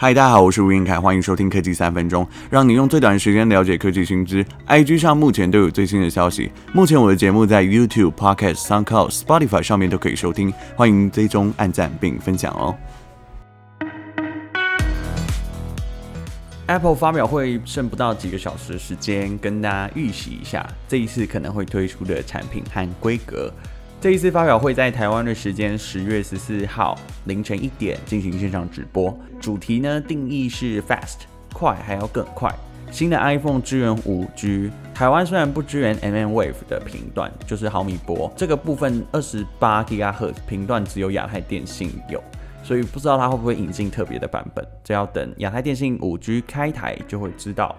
嗨，大家好，我是吴晏恺，欢迎收听科技三分钟，让你用最短的时间了解科技新知。IG 上目前都有最新的消息。目前我的节目在 YouTube、Podcast、SoundCloud、Spotify 上面都可以收听，欢迎追踪、按赞并分享哦。Apple 发表会剩不到几个小时的时间，跟大家预习一下这一次可能会推出的产品和规格。这一次发表会在台湾的时间十月十四号凌晨一点进行线上直播，主题呢定义是 fast 快，还要更快。新的 iPhone 支援五 G，台湾虽然不支援 mmWave 的频段，就是毫米波这个部分，二十八 GHz 频段只有亚太电信有，所以不知道它会不会引进特别的版本，这要等亚太电信五 G 开台就会知道。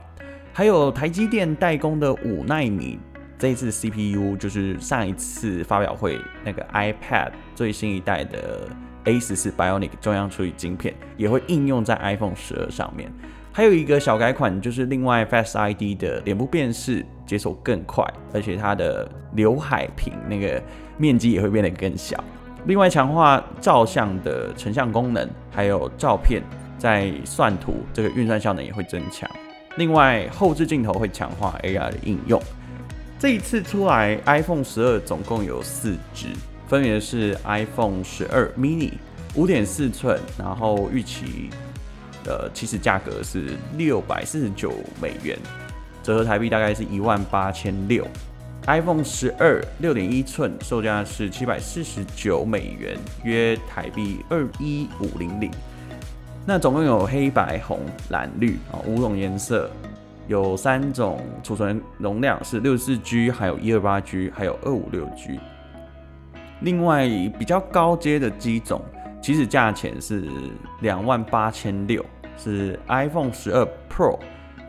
还有台积电代工的五奈米。这一次 CPU 就是上一次发表会那个 iPad 最新一代的 A 十四 Bionic 中央处理晶片，也会应用在 iPhone 十二上面。还有一个小改款，就是另外 Face ID 的脸部辨识解锁更快，而且它的刘海屏那个面积也会变得更小。另外强化照相的成像功能，还有照片在算图这个运算效能也会增强。另外后置镜头会强化 AR 的应用。这一次出来，iPhone 十二总共有四支，分别是 iPhone 十二 mini 五点四寸，然后预期的起始价格是六百四十九美元，折合台币大概是一万八千六。iPhone 十二六点一寸，售价是七百四十九美元，约台币二一五零零。那总共有黑白红蓝绿啊五种颜色。有三种储存容量是六十四 G，还有一二八 G，还有二五六 G。另外比较高阶的机种，起始价钱是两万八千六，是 iPhone 十二 Pro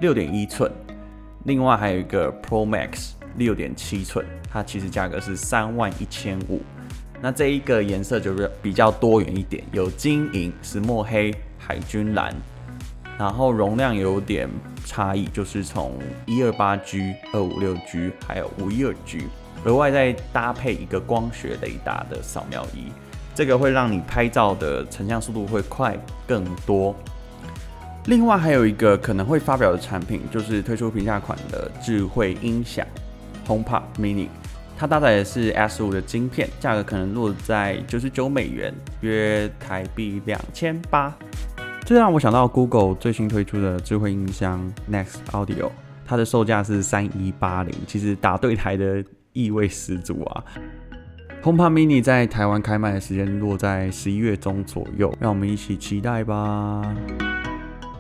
六点一寸。另外还有一个 Pro Max 六点七寸，它起始价格是三万一千五。那这一个颜色就是比较多元一点，有金银、石墨黑、海军蓝。然后容量有点差异，就是从一二八 G、二五六 G 还有五一二 G，额外再搭配一个光学雷达的扫描仪，这个会让你拍照的成像速度会快更多。另外还有一个可能会发表的产品，就是推出平价款的智慧音响 HomePod Mini，它搭载的是 S 五的晶片，价格可能落在九十九美元，约台币两千八。这让我想到 Google 最新推出的智慧音箱 Nest Audio，它的售价是三一八零，其实打对台的意味十足啊。HomePod Mini 在台湾开卖的时间落在十一月中左右，让我们一起期待吧。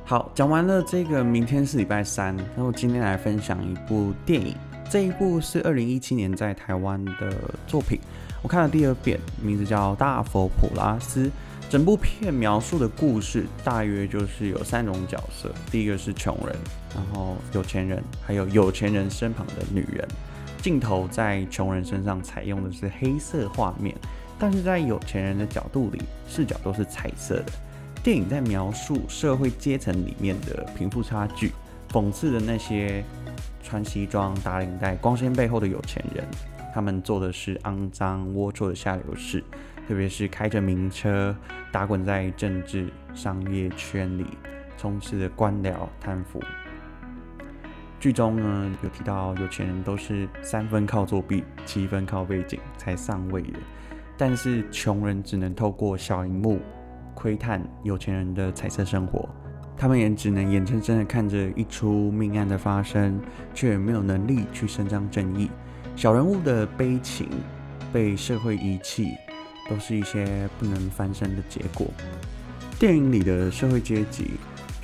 好，讲完了这个，明天是礼拜三，然后今天来分享一部电影，这一部是二零一七年在台湾的作品，我看了第二遍，名字叫《大佛普拉斯》。整部片描述的故事大约就是有三种角色，第一个是穷人，然后有钱人，还有有钱人身旁的女人。镜头在穷人身上采用的是黑色画面，但是在有钱人的角度里，视角都是彩色的。电影在描述社会阶层里面的贫富差距，讽刺的那些穿西装打领带光鲜背后的有钱人，他们做的是肮脏龌龊的下流事。特别是开着名车打滚在政治商业圈里，充斥着官僚贪腐。剧中呢有提到，有钱人都是三分靠作弊，七分靠背景才上位的，但是穷人只能透过小荧幕窥探有钱人的彩色生活，他们也只能眼睁睁地看着一出命案的发生，却没有能力去伸张正义。小人物的悲情被社会遗弃。都是一些不能翻身的结果。电影里的社会阶级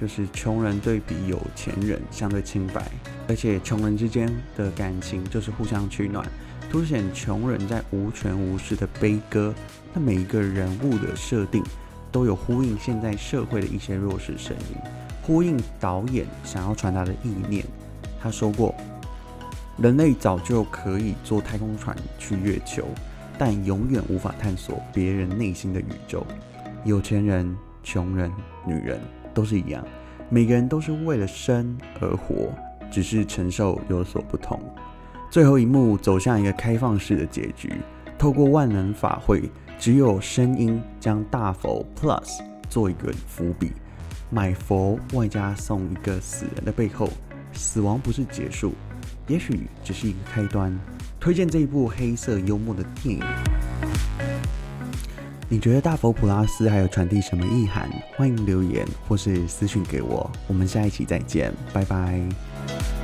就是穷人对比有钱人相对清白，而且穷人之间的感情就是互相取暖，凸显穷人在无权无势的悲歌。那每一个人物的设定都有呼应现在社会的一些弱势声音，呼应导演想要传达的意念。他说过，人类早就可以坐太空船去月球。但永远无法探索别人内心的宇宙。有钱人、穷人、女人都是一样，每个人都是为了生而活，只是承受有所不同。最后一幕走向一个开放式的结局，透过万能法会，只有声音将大佛 Plus 做一个伏笔。买佛外加送一个死人的背后，死亡不是结束，也许只是一个开端。推荐这一部黑色幽默的电影。你觉得大佛普拉斯还有传递什么意涵？欢迎留言或是私讯给我。我们下一期再见，拜拜。